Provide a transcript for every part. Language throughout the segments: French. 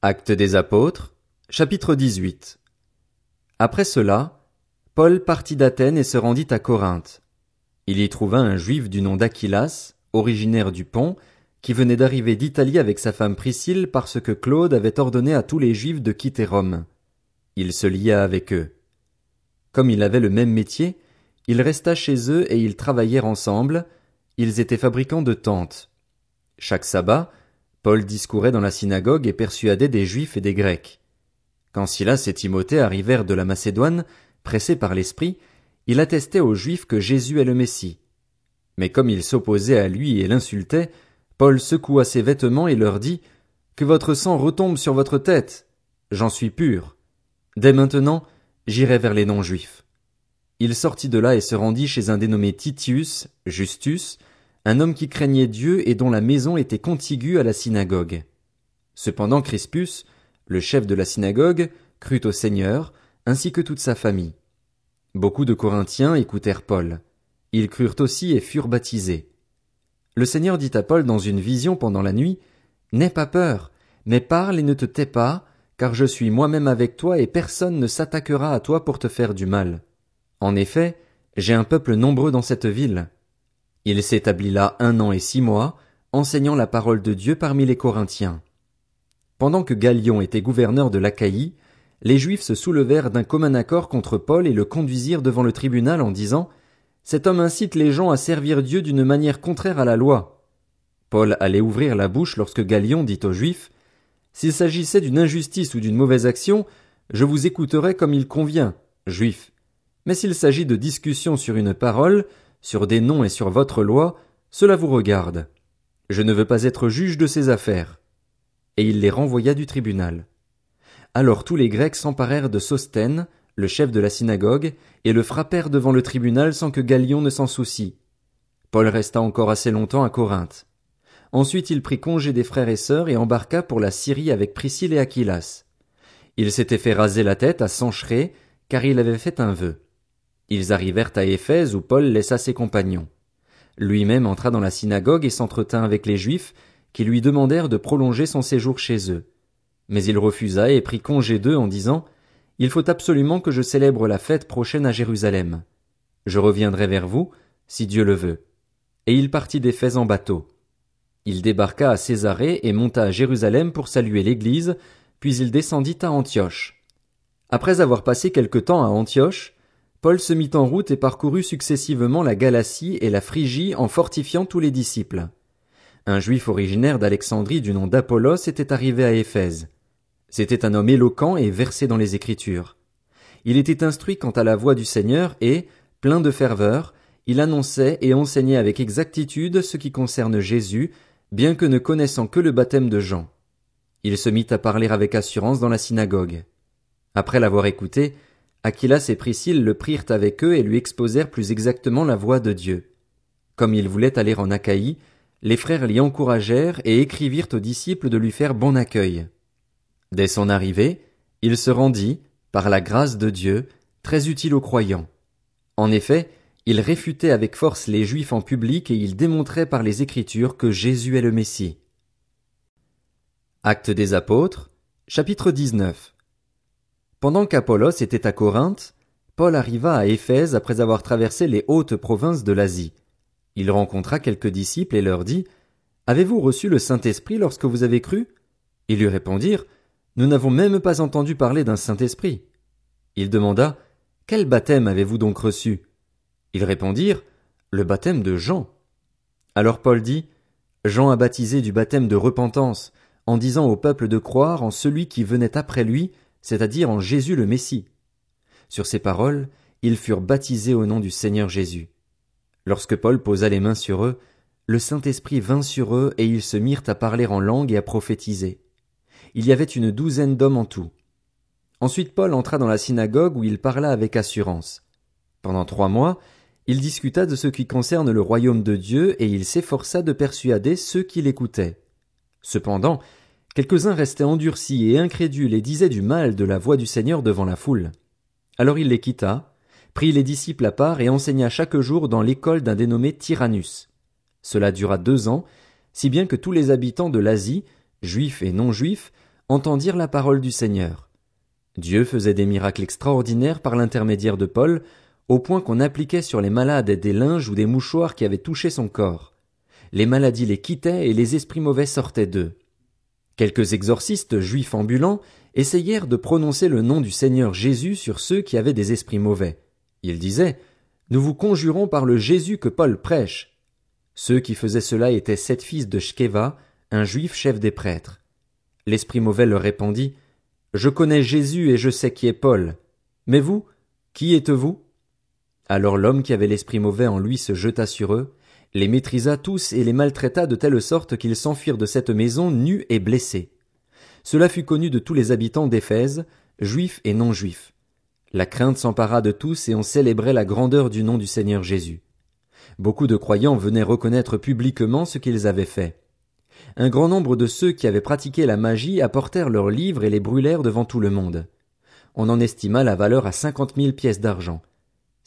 Actes des apôtres, chapitre 18. Après cela, Paul partit d'Athènes et se rendit à Corinthe. Il y trouva un juif du nom d'Aquilas, originaire du Pont, qui venait d'arriver d'Italie avec sa femme Priscille parce que Claude avait ordonné à tous les juifs de quitter Rome. Il se lia avec eux. Comme il avait le même métier, il resta chez eux et ils travaillèrent ensemble, ils étaient fabricants de tentes. Chaque sabbat, Paul discourait dans la synagogue et persuadait des Juifs et des Grecs. Quand Silas et Timothée arrivèrent de la Macédoine, pressés par l'Esprit, il attestait aux Juifs que Jésus est le Messie. Mais comme ils s'opposaient à lui et l'insultaient, Paul secoua ses vêtements et leur dit, Que votre sang retombe sur votre tête. J'en suis pur. Dès maintenant, j'irai vers les non-juifs. Il sortit de là et se rendit chez un dénommé Titius, Justus, un homme qui craignait Dieu et dont la maison était contiguë à la synagogue. Cependant Crispus, le chef de la synagogue, crut au Seigneur, ainsi que toute sa famille. Beaucoup de Corinthiens écoutèrent Paul. Ils crurent aussi et furent baptisés. Le Seigneur dit à Paul dans une vision pendant la nuit, N'aie pas peur, mais parle et ne te tais pas, car je suis moi-même avec toi et personne ne s'attaquera à toi pour te faire du mal. En effet, j'ai un peuple nombreux dans cette ville. Il s'établit là un an et six mois, enseignant la parole de Dieu parmi les Corinthiens. Pendant que Galion était gouverneur de l'Achaïe, les Juifs se soulevèrent d'un commun accord contre Paul et le conduisirent devant le tribunal en disant Cet homme incite les gens à servir Dieu d'une manière contraire à la loi. Paul allait ouvrir la bouche lorsque Galion dit aux Juifs S'il s'agissait d'une injustice ou d'une mauvaise action, je vous écouterai comme il convient, Juifs. Mais s'il s'agit de discussion sur une parole, sur des noms et sur votre loi, cela vous regarde. Je ne veux pas être juge de ces affaires. Et il les renvoya du tribunal. Alors tous les Grecs s'emparèrent de Sosthène, le chef de la synagogue, et le frappèrent devant le tribunal sans que Galion ne s'en soucie. Paul resta encore assez longtemps à Corinthe. Ensuite il prit congé des frères et sœurs et embarqua pour la Syrie avec Priscille et Aquilas. Il s'était fait raser la tête à Sancheré, car il avait fait un vœu. Ils arrivèrent à Éphèse où Paul laissa ses compagnons. Lui-même entra dans la synagogue et s'entretint avec les Juifs, qui lui demandèrent de prolonger son séjour chez eux. Mais il refusa et prit congé d'eux en disant Il faut absolument que je célèbre la fête prochaine à Jérusalem. Je reviendrai vers vous, si Dieu le veut. Et il partit d'Éphèse en bateau. Il débarqua à Césarée et monta à Jérusalem pour saluer l'Église, puis il descendit à Antioche. Après avoir passé quelque temps à Antioche, Paul se mit en route et parcourut successivement la Galatie et la Phrygie en fortifiant tous les disciples. Un juif originaire d'Alexandrie du nom d'Apollos était arrivé à Éphèse. C'était un homme éloquent et versé dans les Écritures. Il était instruit quant à la voix du Seigneur et, plein de ferveur, il annonçait et enseignait avec exactitude ce qui concerne Jésus, bien que ne connaissant que le baptême de Jean. Il se mit à parler avec assurance dans la synagogue. Après l'avoir écouté, Aquilas et Priscille le prirent avec eux et lui exposèrent plus exactement la voix de Dieu. Comme il voulait aller en Achaïe, les frères l'y encouragèrent et écrivirent aux disciples de lui faire bon accueil. Dès son arrivée, il se rendit, par la grâce de Dieu, très utile aux croyants. En effet, il réfutait avec force les Juifs en public et il démontrait par les Écritures que Jésus est le Messie. Actes des Apôtres, chapitre 19. Pendant qu'Apollos était à Corinthe, Paul arriva à Éphèse après avoir traversé les hautes provinces de l'Asie. Il rencontra quelques disciples et leur dit Avez-vous reçu le Saint-Esprit lorsque vous avez cru? Ils lui répondirent Nous n'avons même pas entendu parler d'un Saint-Esprit. Il demanda Quel baptême avez-vous donc reçu? Ils répondirent Le baptême de Jean. Alors Paul dit Jean a baptisé du baptême de repentance, en disant au peuple de croire en celui qui venait après lui, c'est-à-dire en Jésus le Messie. Sur ces paroles, ils furent baptisés au nom du Seigneur Jésus. Lorsque Paul posa les mains sur eux, le Saint-Esprit vint sur eux et ils se mirent à parler en langue et à prophétiser. Il y avait une douzaine d'hommes en tout. Ensuite Paul entra dans la synagogue où il parla avec assurance. Pendant trois mois, il discuta de ce qui concerne le royaume de Dieu et il s'efforça de persuader ceux qui l'écoutaient. Cependant, Quelques-uns restaient endurcis et incrédules et disaient du mal de la voix du Seigneur devant la foule. Alors il les quitta, prit les disciples à part et enseigna chaque jour dans l'école d'un dénommé Tyrannus. Cela dura deux ans, si bien que tous les habitants de l'Asie, juifs et non juifs, entendirent la parole du Seigneur. Dieu faisait des miracles extraordinaires par l'intermédiaire de Paul, au point qu'on appliquait sur les malades des linges ou des mouchoirs qui avaient touché son corps. Les maladies les quittaient et les esprits mauvais sortaient d'eux. Quelques exorcistes juifs ambulants essayèrent de prononcer le nom du Seigneur Jésus sur ceux qui avaient des esprits mauvais. Ils disaient, Nous vous conjurons par le Jésus que Paul prêche. Ceux qui faisaient cela étaient sept fils de Shkeva, un juif chef des prêtres. L'esprit mauvais leur répondit, Je connais Jésus et je sais qui est Paul. Mais vous, qui êtes-vous? Alors l'homme qui avait l'esprit mauvais en lui se jeta sur eux, les maîtrisa tous et les maltraita de telle sorte qu'ils s'enfuirent de cette maison nus et blessés. Cela fut connu de tous les habitants d'Éphèse, juifs et non juifs. La crainte s'empara de tous et on célébrait la grandeur du nom du Seigneur Jésus. Beaucoup de croyants venaient reconnaître publiquement ce qu'ils avaient fait. Un grand nombre de ceux qui avaient pratiqué la magie apportèrent leurs livres et les brûlèrent devant tout le monde. On en estima la valeur à cinquante mille pièces d'argent.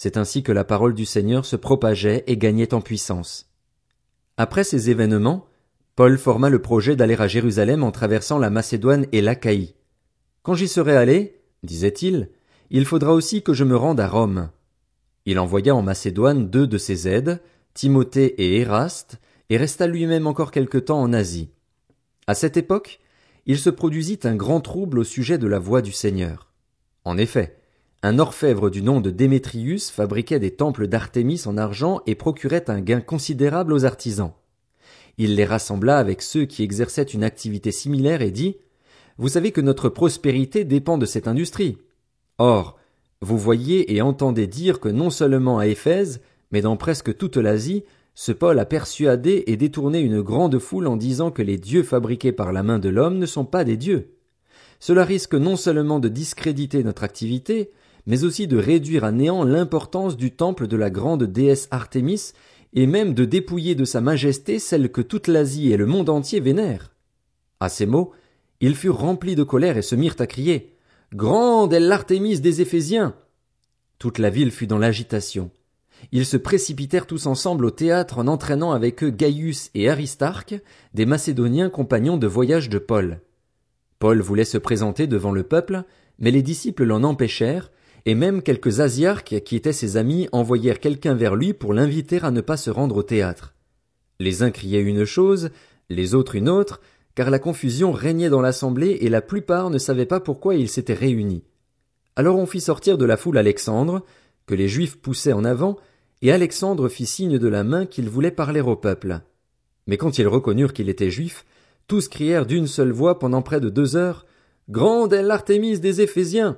C'est ainsi que la parole du Seigneur se propageait et gagnait en puissance. Après ces événements, Paul forma le projet d'aller à Jérusalem en traversant la Macédoine et l'Achaïe. Quand j'y serai allé, disait-il, il faudra aussi que je me rende à Rome. Il envoya en Macédoine deux de ses aides, Timothée et Éraste, et resta lui-même encore quelque temps en Asie. À cette époque, il se produisit un grand trouble au sujet de la voix du Seigneur. En effet, un orfèvre du nom de Démétrius fabriquait des temples d'Artémis en argent et procurait un gain considérable aux artisans. Il les rassembla avec ceux qui exerçaient une activité similaire et dit Vous savez que notre prospérité dépend de cette industrie. Or, vous voyez et entendez dire que non seulement à Éphèse, mais dans presque toute l'Asie, ce Paul a persuadé et détourné une grande foule en disant que les dieux fabriqués par la main de l'homme ne sont pas des dieux. Cela risque non seulement de discréditer notre activité, mais aussi de réduire à néant l'importance du temple de la grande déesse Artémis, et même de dépouiller de sa majesté celle que toute l'Asie et le monde entier vénèrent. À ces mots, ils furent remplis de colère et se mirent à crier. Grande est l'Artémis des Éphésiens. Toute la ville fut dans l'agitation. Ils se précipitèrent tous ensemble au théâtre en entraînant avec eux Gaius et Aristarque, des Macédoniens compagnons de voyage de Paul. Paul voulait se présenter devant le peuple, mais les disciples l'en empêchèrent, et même quelques Asiarques qui étaient ses amis envoyèrent quelqu'un vers lui pour l'inviter à ne pas se rendre au théâtre. Les uns criaient une chose, les autres une autre, car la confusion régnait dans l'assemblée et la plupart ne savaient pas pourquoi ils s'étaient réunis. Alors on fit sortir de la foule Alexandre, que les Juifs poussaient en avant, et Alexandre fit signe de la main qu'il voulait parler au peuple. Mais quand ils reconnurent qu'il était juif, tous crièrent d'une seule voix pendant près de deux heures. Grande est l'Artémise des Éphésiens.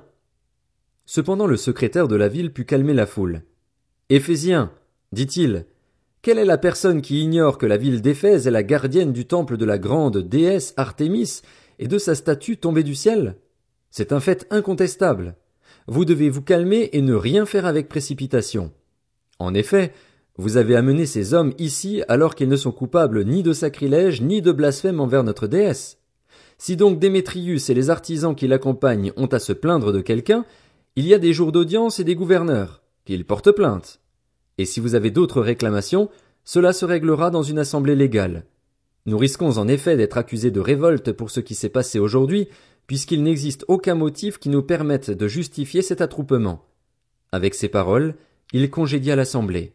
Cependant le secrétaire de la ville put calmer la foule. Éphésiens, dit-il, quelle est la personne qui ignore que la ville d'Éphèse est la gardienne du temple de la grande déesse Artémis et de sa statue tombée du ciel? C'est un fait incontestable. Vous devez vous calmer et ne rien faire avec précipitation. En effet, vous avez amené ces hommes ici alors qu'ils ne sont coupables ni de sacrilège ni de blasphème envers notre déesse. Si donc Démétrius et les artisans qui l'accompagnent ont à se plaindre de quelqu'un, il y a des jours d'audience et des gouverneurs, qu'ils portent plainte. Et si vous avez d'autres réclamations, cela se réglera dans une assemblée légale. Nous risquons en effet d'être accusés de révolte pour ce qui s'est passé aujourd'hui, puisqu'il n'existe aucun motif qui nous permette de justifier cet attroupement. Avec ces paroles, il congédia l'assemblée.